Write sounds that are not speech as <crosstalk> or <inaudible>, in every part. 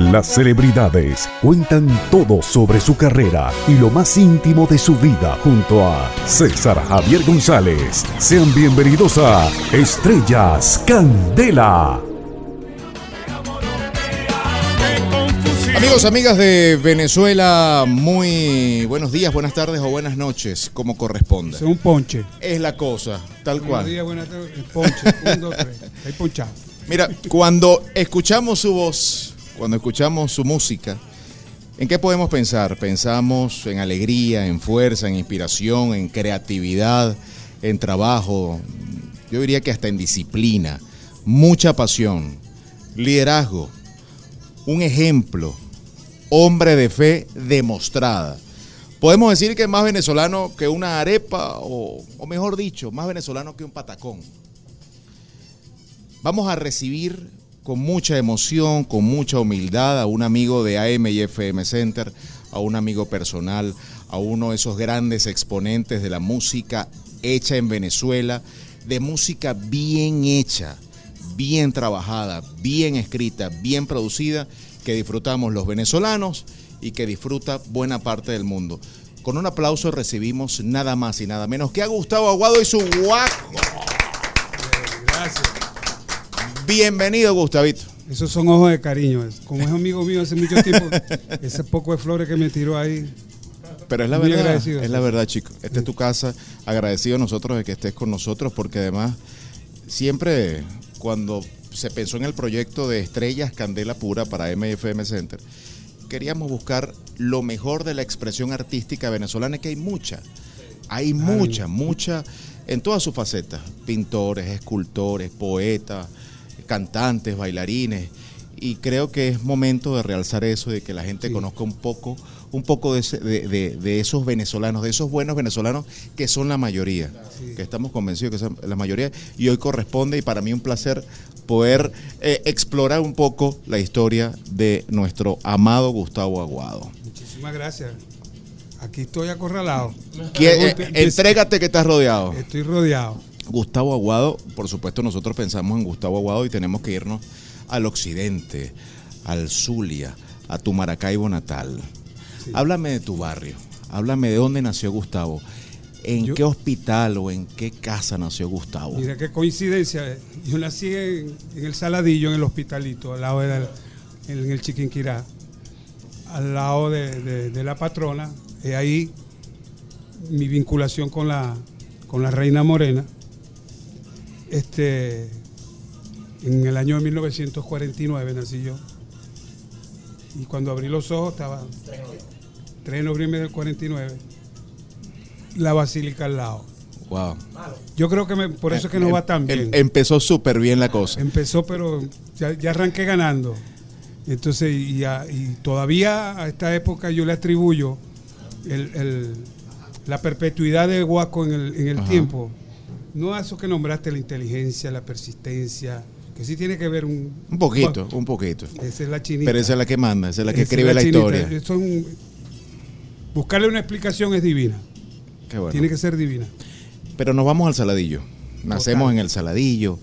Las celebridades cuentan todo sobre su carrera y lo más íntimo de su vida junto a César Javier González. Sean bienvenidos a Estrellas Candela. Amigos, amigas de Venezuela, muy buenos días, buenas tardes o buenas noches, como corresponde. Es un ponche. Es la cosa, tal Buenos cual. días, buenas tardes. Ponche. Un, dos, tres. <laughs> Hay ponchado. Mira, cuando escuchamos su voz, cuando escuchamos su música, ¿en qué podemos pensar? Pensamos en alegría, en fuerza, en inspiración, en creatividad, en trabajo, yo diría que hasta en disciplina, mucha pasión, liderazgo, un ejemplo, hombre de fe demostrada. Podemos decir que es más venezolano que una arepa, o, o mejor dicho, más venezolano que un patacón. Vamos a recibir con mucha emoción, con mucha humildad a un amigo de AM y FM Center, a un amigo personal, a uno de esos grandes exponentes de la música hecha en Venezuela, de música bien hecha, bien trabajada, bien escrita, bien producida, que disfrutamos los venezolanos y que disfruta buena parte del mundo. Con un aplauso recibimos nada más y nada menos que a Gustavo Aguado y su guaco. Gracias. Bienvenido, Gustavito. Esos son ojos de cariño. Como es amigo mío hace mucho tiempo, <laughs> ese poco de flores que me tiró ahí. Pero es la Muy verdad, agradecido, es la verdad, chico. Esta es tu casa, agradecido nosotros de que estés con nosotros, porque además siempre cuando se pensó en el proyecto de Estrellas Candela Pura para MFM Center, queríamos buscar lo mejor de la expresión artística venezolana, que hay mucha, hay mucha, mucha, en todas sus facetas, pintores, escultores, poetas, cantantes, bailarines, y creo que es momento de realzar eso, de que la gente Sí. conozca un poco, un poco de, de- de- de esos venezolanos, de esos buenos venezolanos que son la mayoría, que estamos convencidos que son la mayoría, y hoy corresponde, y para mí un placer poder eh, explorar un poco la historia de nuestro amado Gustavo Aguado. Muchísimas gracias. Aquí estoy acorralado. Eh, entrégate que estás rodeado. Estoy rodeado. Gustavo Aguado, por supuesto nosotros pensamos en Gustavo Aguado y tenemos que irnos al occidente, al Zulia, a tu Maracaibo natal. Háblame de tu barrio, háblame de dónde nació Gustavo, en Yo- qué hospital o en qué casa nació Gustavo. Mira qué coincidencia. Yo nací en, en el Saladillo, en el hospitalito, al lado de la- en el Chiquinquirá, al lado de, de- de la patrona. Y ahí mi vinculación con la, con la reina morena. Este, en el año de 1949 nací yo. Y cuando abrí los ojos estaba 3 de noviembre del 49, la basílica al lado. Wow. Yo creo que me- por eso es que no va tan Em- bien. empezó súper bien la cosa. Empezó, pero ya, ya arranqué ganando. Entonces, y, a- y todavía a esta época yo le atribuyo el- el- la perpetuidad de Guaco en el, en el tiempo. No a eso que nombraste, la inteligencia, la persistencia, que sí tiene que ver un... Un poquito, un poquito. Esa es la chinita. Pero esa es la que manda, esa es la que Esa es escribe la, historia. Eso es un- buscarle una explicación es divina. Qué bueno. Tiene que ser divina. Pero nos vamos al Saladillo. Nacemos Total. en el Saladillo,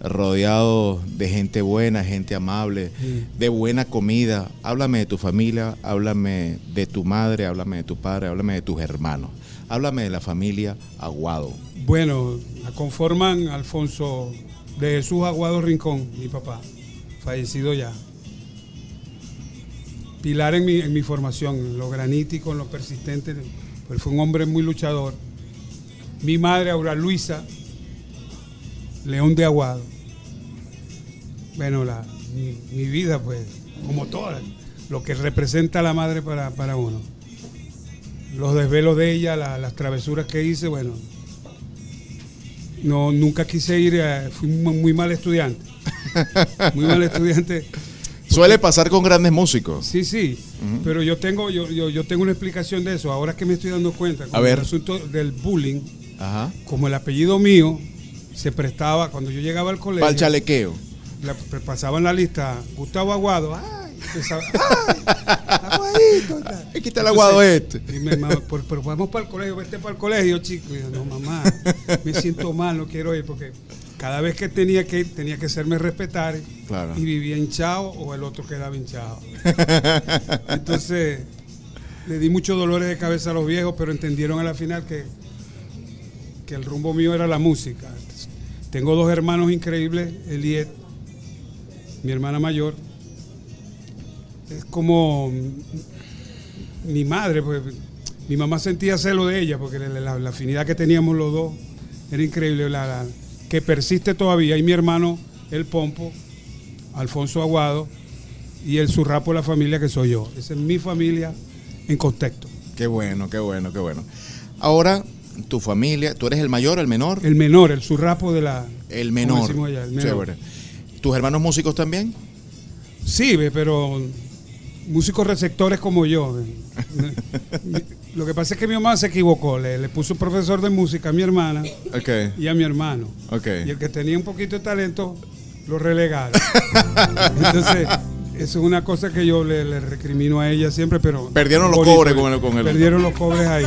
rodeado de gente buena, gente amable, Sí. de buena comida. Háblame de tu familia, háblame de tu madre, háblame de tu padre, háblame de tus hermanos. Háblame de la familia Aguado. Bueno, la conforman Alfonso de Jesús Aguado Rincón, mi papá, fallecido ya. Pilar en mi, en mi formación, lo granítico, en lo persistente, pues fue un hombre muy luchador. Mi madre, Aura Luisa, León de Aguado. Bueno, la, mi, vida, pues, como toda, lo que representa la madre para, para uno. Los desvelos de ella, la- las travesuras que hice, bueno, no, nunca quise ir, a- fui muy, muy mal estudiante. <laughs> Muy mal estudiante. Suele pasar con grandes músicos. Sí, sí, pero yo tengo, yo, yo, yo tengo una explicación de eso. Ahora que me estoy dando cuenta, con A ver. el asunto del bullying, Ajá. como el apellido mío se prestaba, cuando yo llegaba al colegio, Para el chalequeo. la- pa- pasaban la lista, Gustavo Aguado, ¡ay! Empezaba, <laughs> ¡ay! <laughs> Aquí está el aguado este. Mi mamá, "Pero- pero vamos para el colegio, vete para el colegio, chico. Y yo, no, mamá, me siento mal, no quiero ir porque cada vez que tenía que ir, tenía que hacerme respetar. Claro. Y vivía hinchado o el otro quedaba hinchado. <laughs> Entonces, le di muchos dolores de cabeza a los viejos, pero entendieron a la final que, que el rumbo mío era la música. Entonces, tengo dos hermanos increíbles, Eliet, mi hermana mayor. Es como mi madre, pues mi mamá sentía celo de ella, porque la, la- la afinidad que teníamos los dos era increíble, la, la- que persiste todavía. Y mi hermano, el Pompo, Alfonso Aguado, y el surrapo de la familia que soy yo. Esa es mi familia en contexto. Qué bueno, qué bueno, qué bueno. Ahora, tu familia, ¿tú eres el mayor, el menor? El menor, el surrapo de la... El menor. allá, el menor. Chévere. ¿Tus hermanos músicos también? Sí, pero músicos receptores como yo. Lo que pasa es que mi mamá se equivocó, le, le puso un profesor de música a mi hermana Ok, y a mi hermano. ok. Y el que tenía un poquito de talento lo relegaron. <laughs> Entonces, eso es una cosa que yo le, le recrimino a ella siempre, pero... Perdieron los bonito, cobres con el- con el- Perdieron los cobres ahí.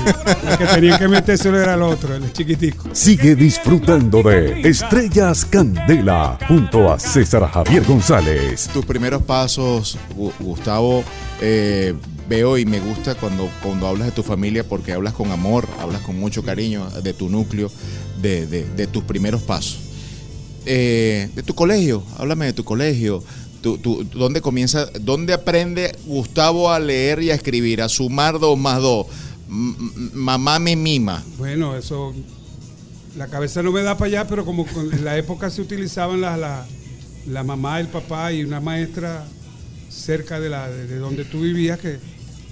El que tenían que metérselo era el otro, el chiquitico. Sigue disfrutando de Estrellas Candela junto a César Javier González. Tus primeros pasos, Gu- Gustavo, eh, veo y me gusta cuando, cuando hablas de tu familia porque hablas con amor, hablas con mucho cariño de tu núcleo, de, de- de tus primeros pasos. Eh, de tu colegio, háblame de tu colegio. ¿Dónde comienza, dónde aprende Gustavo a leer y a escribir, a sumar dos más dos? Mamá me mima. Bueno, eso. La cabeza no me da para allá, pero como en la época se utilizaban la, la, mamá, el papá y una maestra cerca de, la, de, de donde tú vivías que,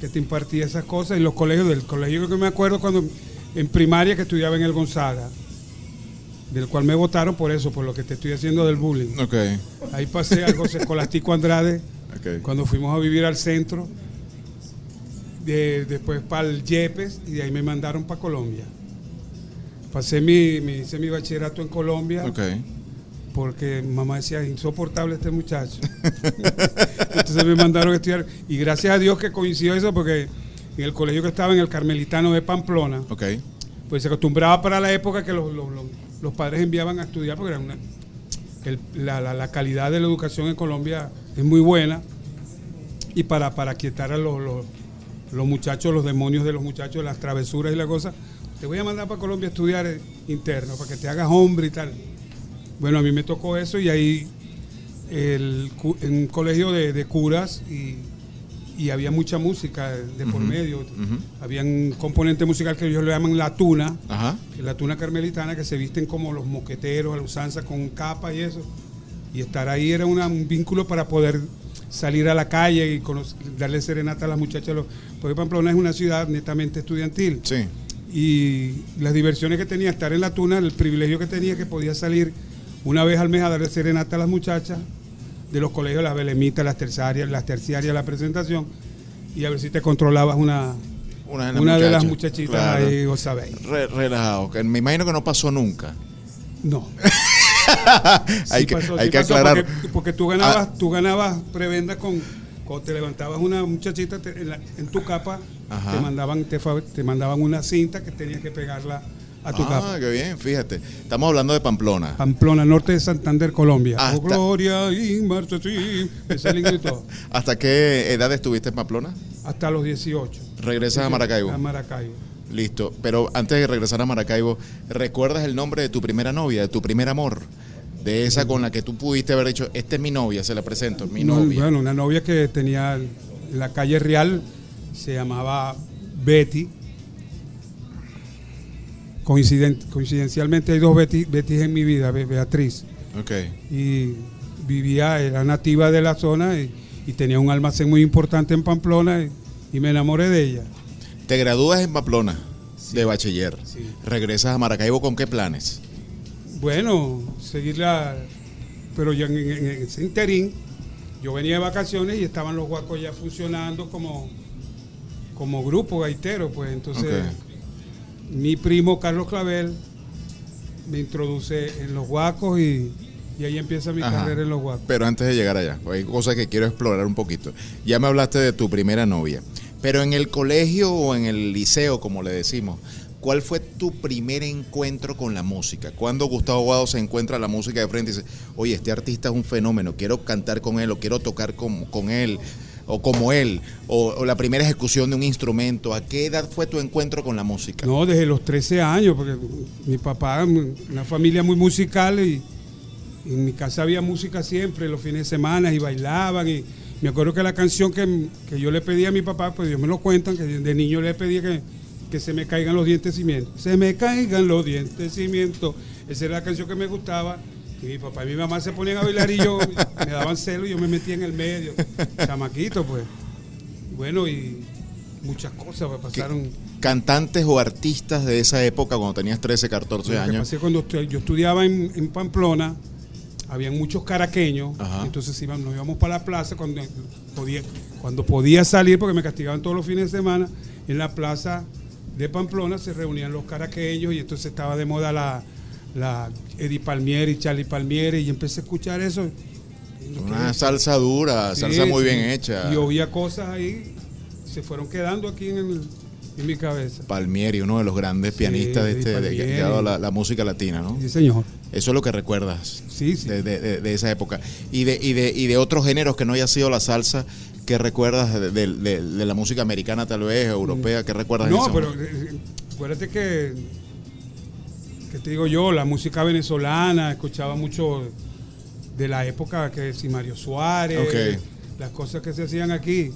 que te impartía esas cosas. Y los colegios, del colegio que me acuerdo cuando en primaria que estudiaba en el Gonzaga, del cual me votaron por eso, por lo que te estoy haciendo del bullying. Ok, Ahí pasé al José <laughs> Escolástico Andrade cuando fuimos a vivir al centro, de- después para el Yepes y de ahí me mandaron para Colombia. Pasé mi, mi, hice mi bachillerato en Colombia Ok. porque mamá decía, insoportable este muchacho. <laughs> Entonces me mandaron a estudiar y gracias a Dios que coincidió eso porque en el colegio que estaba en el Carmelitano de Pamplona, pues se acostumbraba para la época que los, los- los- los padres enviaban a estudiar porque era una, la, la- calidad de la educación en Colombia es muy buena y para, para quietar a los, los- muchachos, los demonios de los muchachos, las travesuras y la cosa, te voy a mandar para Colombia a estudiar eh, interno para que te hagas hombre y tal. Bueno, a mí me tocó eso y ahí el, en un colegio de, de curas y, y había mucha música de por medio. ujú. Había un componente musical que ellos le llaman la tuna, Ajá. que es la tuna carmelitana, que se visten como los mosqueteros, a la usanza, con capa y eso. Y estar ahí era una- un vínculo para poder salir a la calle y conocer- darle serenata a las muchachas. Porque Pamplona es una ciudad netamente estudiantil. Sí. Y las diversiones que tenía estar en la tuna, el privilegio que tenía que podía salir una vez al mes a darle serenata a las muchachas de los colegios, las belemitas, las terciarias, las terciarias, la presentación, y a ver si te controlabas una, Una, una de las muchachitas claro. ahí, vos sabéis. Re- relajado, que me imagino que no pasó nunca. No. <laughs> hay que, pasó, hay sí que aclarar. Porque, porque tú ganabas, tú ganabas prebenda con cuando te levantabas una muchachita te- en, la- en tu capa, Ajá. te mandaban, te, te mandaban una cinta que tenías que pegarla a tu ah, capa. qué bien, fíjate. Estamos hablando de Pamplona. Pamplona, norte de Santander, Colombia. Hasta- Oh, gloria y marcha, sí. <laughs> ¿Hasta qué edad estuviste en Pamplona? Hasta los 18. Regresas a Maracaibo. A Maracaibo. Listo. Pero antes de regresar a Maracaibo, ¿recuerdas el nombre de tu primera novia, de tu primer amor? De esa con la que tú pudiste haber dicho, esta es mi novia, se la presento, mi No, novia. Bueno, una novia que tenía en la calle Real, se llamaba Betty. Coinciden- coincidencialmente hay dos Betty, Betty en mi vida, Be- Beatriz. Ok. Y vivía, era nativa de la zona y, y tenía un almacén muy importante en Pamplona y, y me enamoré de ella. Te gradúas en Pamplona de bachiller. Sí. Regresas a Maracaibo con qué planes? Bueno, seguirla, pero ya en, en- en ese interín, yo venía de vacaciones y estaban los guacos ya funcionando como, como grupo gaitero, pues entonces Ok. Mi primo Carlos Clavel me introduce en los guacos y, y ahí empieza mi Ajá. carrera en los guacos. Pero antes de llegar allá, hay cosas que quiero explorar un poquito. Ya me hablaste de tu primera novia, pero en el colegio o en el liceo, como le decimos, ¿Cuál fue tu primer encuentro con la música? Cuando Gustavo Guado se encuentra la música de frente y dice, oye, este artista es un fenómeno, quiero cantar con él o quiero tocar con, con él o como él, o, la primera ejecución de un instrumento? ¿A qué edad fue tu encuentro con la música? No, desde los 13 años, porque mi papá, una familia muy musical y en mi casa había música siempre, los fines de semana y bailaban y me acuerdo que la canción que, que yo le pedí a mi papá, pues Dios me lo cuentan, que de niño le pedía que, que se me caigan los dientes cimientos. Se me caigan los dientes cimientos. Esa era la canción que me gustaba. Y mi papá y mi mamá se ponían a bailar y yo <laughs> me daban celo y yo me metía en el medio. Chamaquito, pues. Bueno, y muchas cosas pasaron. ¿Cantantes o artistas de esa época cuando tenías 13, 14 Lo que años? que cuando yo estudiaba en, en Pamplona, habían muchos caraqueños, Ajá. entonces íbamos, nos íbamos para la plaza cuando podía, cuando podía salir, porque me castigaban todos los fines de semana, en la plaza de Pamplona se reunían los caraqueños y entonces estaba de moda la, la Eddie Palmieri, Charlie Palmieri, y empecé a escuchar eso. Una salsa dura, salsa muy sí. bien hecha. Y oía cosas ahí, se fueron quedando aquí en, el- en mi cabeza. Palmieri, uno de los grandes Sí, pianistas de, este, de, Palmieri. llevado la, la música latina, ¿no? Sí, señor. Eso es lo que recuerdas Sí, sí. de, de- de- de esa época. Y de, y, de, y de otros géneros que no haya sido la salsa, ¿qué recuerdas de, de- de- de la música americana tal vez, europea? ¿Qué recuerdas? No, pero momento? eh, acuérdate que, que te digo yo, la música venezolana, escuchaba mucho de la época que si Mario Suárez, las cosas que se hacían aquí,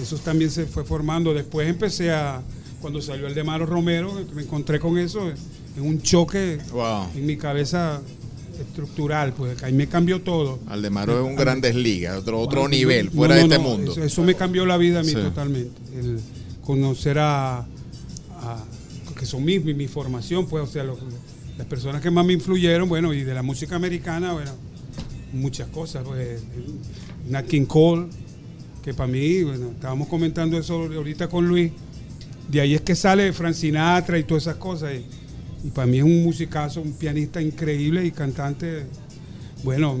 eso también se fue formando. Después empecé a, cuando salió el de Maro Romero, me encontré con eso en un choque Wow. en mi cabeza estructural, pues ahí me cambió todo. Aldemaro es un grandes ligas, otro, otro nivel, fuera no, de este no, mundo. Eso, eso me cambió la vida a mí Sí. totalmente. El conocer a- que son mi, mi, mi formación, pues, o sea, las personas que más me influyeron, bueno, y de la música americana, bueno, muchas cosas, pues, Nat Cole, que para mí, bueno, estábamos comentando eso ahorita con Luis, de ahí es que sale Frank Sinatra y todas esas cosas, y para mí es un musicazo, un pianista increíble y cantante bueno,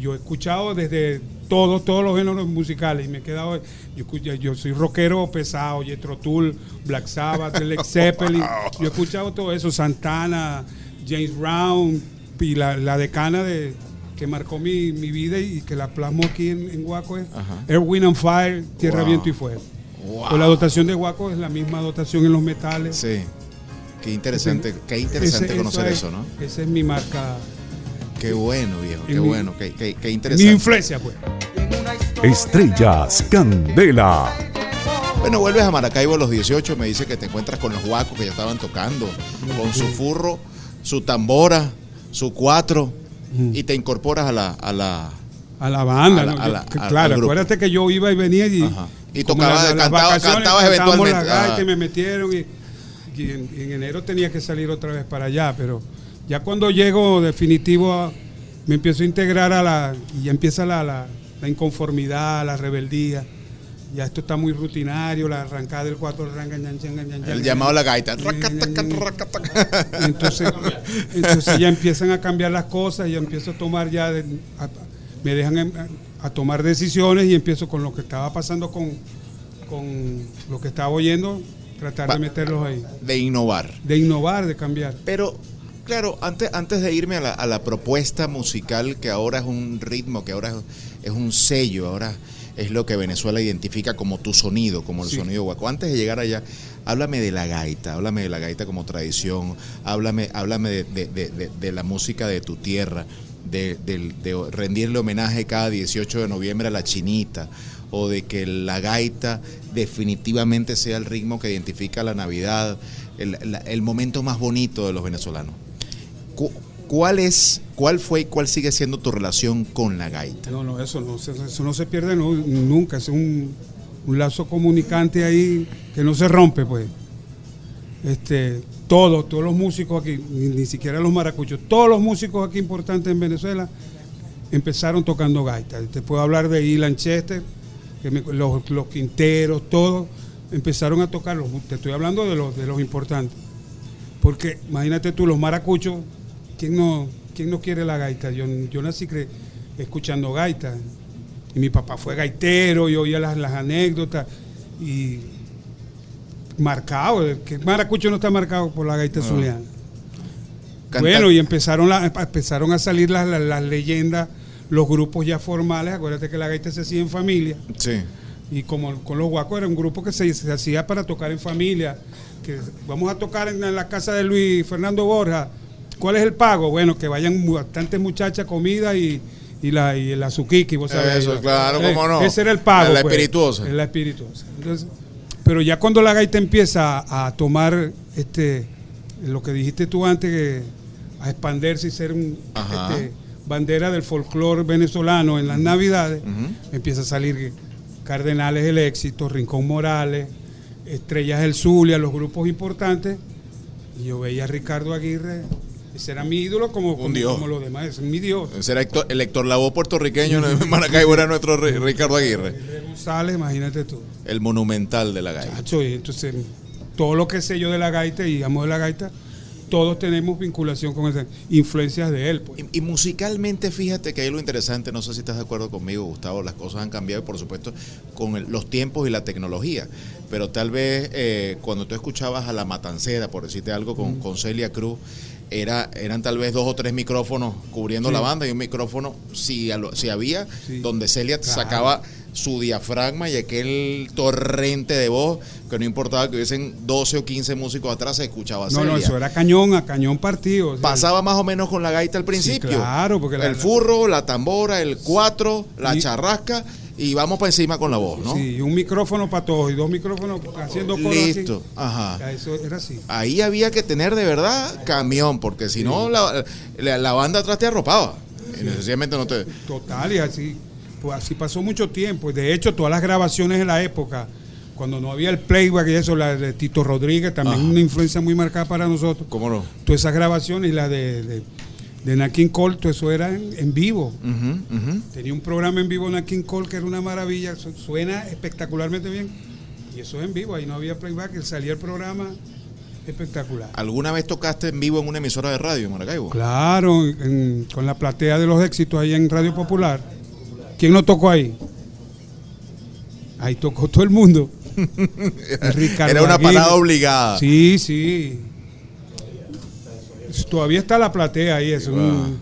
yo he escuchado desde todos, todos los géneros musicales y me he quedado, yo, escucho- yo soy rockero pesado, Jethro Tull, Black Sabbath, <laughs> Led Zeppelin, yo he escuchado todo eso, Santana, James Brown y la, la decana de que marcó mi, mi vida y que la plasmo aquí en, en Guaco es Ajá. Air, Wind and Fire, Tierra, Wow. Viento y Fuego. Wow. Pues la dotación de Guaco es la misma dotación en los metales. Sí. Qué interesante, qué interesante Ese- conocer es- eso, ¿no? Esa es mi marca, Qué bueno, viejo, qué En mi- bueno, qué, qué- qué mi interesante. influencia pues. Estrellas Candela. Bueno, vuelves a Maracaibo a los 18, me dice que te encuentras con los guacos que ya estaban tocando, con su furro, su tambora, su cuatro, y te incorporas a la... A la A la banda, A la- ¿no? a la- claro, acuérdate que yo iba y venía y, Ajá. Y tocaba- las cantaba- cantabas eventualmente. la gaita y me metieron y, y en, en enero tenía que salir otra vez para allá, pero ya cuando llego definitivo a- me empiezo a integrar a la y ya empieza la, la, la inconformidad, la rebeldía. Ya esto está muy rutinario, la arrancada del cuatro, ranga, ñan, ñan, ñan, ñan, el ñan. llamado a la gaita. <laughs> Entonces, entonces ya empiezan a cambiar las cosas, ya empiezo a tomar ya, de- a- me dejan a, a tomar decisiones y empiezo con lo que estaba pasando con, con lo que estaba oyendo, tratar de meterlos ahí, De innovar. de innovar, de cambiar. Pero, claro, antes, antes de irme a la, a la propuesta musical, que ahora es un ritmo, que ahora es, es un sello, ahora es lo que Venezuela identifica como tu sonido, como el Sí. sonido guaco. Antes de llegar allá, háblame de la gaita, háblame de la gaita como tradición, háblame, háblame de, de- de- de- de la música de tu tierra, de, rendirle homenaje cada 18 de noviembre a la chinita, o de que la gaita definitivamente sea el ritmo que identifica la Navidad, el, la- el momento más bonito de los venezolanos. Cu- ¿Cuál es, cuál fue y cuál sigue siendo tu relación con la gaita? No, no, eso no, eso no se pierde nunca, es un, un lazo comunicante ahí que no se rompe, pues. Este, todos, todos los músicos aquí, ni, siquiera los maracuchos, todos los músicos aquí importantes en Venezuela empezaron tocando gaita. Te puedo hablar de Ilan Chester, los, los quinteros, todos empezaron a tocarlos. Te estoy hablando de los, de los importantes. Porque imagínate tú, los maracuchos, ¿quién no, quién no quiere la gaita? Yo, yo nací cre- escuchando gaita. Y mi papá fue gaitero y oía las, las anécdotas. Y marcado. Que Maracucho no está marcado por la gaita No. zuliana. Bueno, y empezaron, la- empezaron a salir las, las- las leyendas, los grupos ya formales. Acuérdate que la gaita se hacía en familia. Sí. Y como con los guacos era un grupo que se, se hacía para tocar en familia. Que vamos a tocar en, la casa de Luis Fernando Borja. ¿Cuál es el pago? Bueno, que vayan bastantes muchachas, comida y, y la y el azuquiqui, vos sabés. Eso, claro, cómo no. Ese era el pago. La pues. espirituosa. Es la espirituosa. Entonces, pero ya cuando la gaita empieza a tomar este lo que dijiste tú antes, que a expandirse y ser un, este, bandera del folclore venezolano en las navidades, empieza a salir Cardenales del Éxito, Rincón Morales, Estrellas del Zulia, los grupos importantes. Y yo veía a Ricardo Aguirre, ese era mi ídolo como, como, los demás, es mi dios. Ese era Héctor- el Héctor Lavoe puertorriqueño en Maracaibo era nuestro Ri- Ricardo Aguirre, González, imagínate tú. el monumental de la gaita. Chacho, y entonces todo lo que sé yo de la gaita y amo de la gaita, todos tenemos vinculación con esas influencias de él. Pues. Y, y musicalmente, fíjate que hay lo interesante, no sé si estás de acuerdo conmigo, Gustavo, las cosas han cambiado, por supuesto, con el- los tiempos y la tecnología. Pero tal vez eh, cuando tú escuchabas a La Matancera, por decirte algo, con, con Celia Cruz, era, eran tal vez dos o tres micrófonos cubriendo Sí. la banda y un micrófono, si, si había, Sí. donde Celia Claro. sacaba su diafragma y aquel torrente de voz, que no importaba que hubiesen 12 o 15 músicos atrás, se escuchaba No, Celia. no, eso era cañón a cañón partido. o sea, Pasaba más o menos con la gaita al principio. claro, porque la- el furro, la tambora, el cuatro, la charrasca y vamos para encima con la voz, ¿no? Sí, un micrófono para todos y dos micrófonos haciendo coro así. Listo, ajá. Eso era así. Ahí había que tener de verdad camión, porque si no la, la- la banda atrás te arropaba. Y necesariamente no te. Total, y así, pues así pasó mucho tiempo. De hecho, todas las grabaciones de la época, cuando no había el playback y eso, la de Tito Rodríguez, también Ajá. una influencia muy marcada para nosotros. ¿Cómo no? Todas esas grabaciones y la de, de, de Cole, todo eso era en, en vivo. Tenía un programa en vivo Nat King Cole que era una maravilla, su- suena espectacularmente bien. Y eso es en vivo, ahí no había playback, salía el programa espectacular. ¿Alguna vez tocaste en vivo en una emisora de radio en Maracaibo? Claro, en- con la platea de los éxitos ahí en Radio Popular. ¿Quién no tocó ahí? Ahí tocó todo el mundo. <laughs> Ricardo Era una Aguirre. parada obligada. Sí, sí. Todavía está la platea ahí, es un-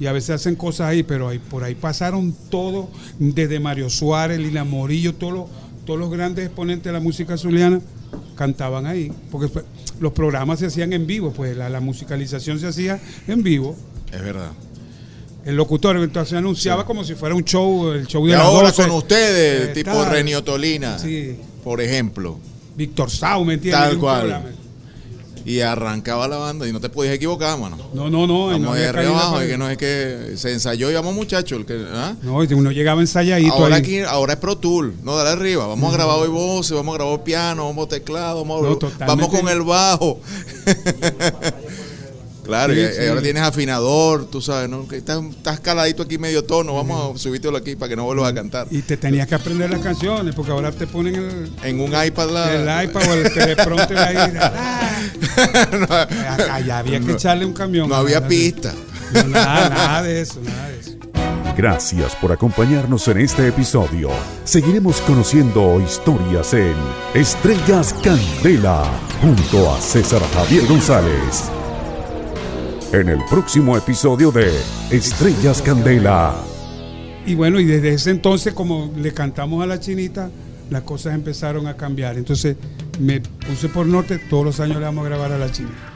y a veces hacen cosas ahí, pero ahí, por ahí pasaron todos, desde Mario Suárez, Lila Morillo, todos los, todos los grandes exponentes de la música zuliana cantaban ahí, porque los programas se hacían en vivo, pues la, la musicalización se hacía en vivo. Es verdad. El locutor entonces anunciaba como si fuera un show, el show Y de las ahora 12. con ustedes, Eh, tipo Renio Tolina, Sí. por ejemplo. Víctor Sau, ¿me entiendes? Tal cual. Y arrancaba la banda y no te podías equivocar, mano. No, no, no. Vamos no de arriba abajo, y que no es que se ensayó y vamos muchachos. el que- ¿ah? No, y uno llegaba ensayadito Ahora, ahí. aquí, ahora es Pro Tool, no, dale arriba. Vamos a grabar hoy voces, vamos a grabar piano, vamos a teclado, vamos, a- No, vamos con el bajo. <laughs> <laughs> claro, Sí, y, sí. ahora tienes afinador, tú sabes, ¿no? Que estás, estás caladito aquí medio tono, vamos a subírtelo aquí para que no vuelvas a cantar. Y te tenías que aprender las canciones, porque ahora te ponen el, En un iPad la... el iPad o el teleprompter ahí. Ah, <laughs> acá ya había que echarle un camión. no había pista. no, nada, nada de eso, nada de eso. Gracias por acompañarnos en este episodio. Seguiremos conociendo historias en Estrellas Candela junto a César Javier González. En el próximo episodio de Estrellas Candela. Y bueno, y desde ese entonces, como le cantamos a la chinita, las cosas empezaron a cambiar. Entonces me puse por norte, todos los años le vamos a grabar a la chinita.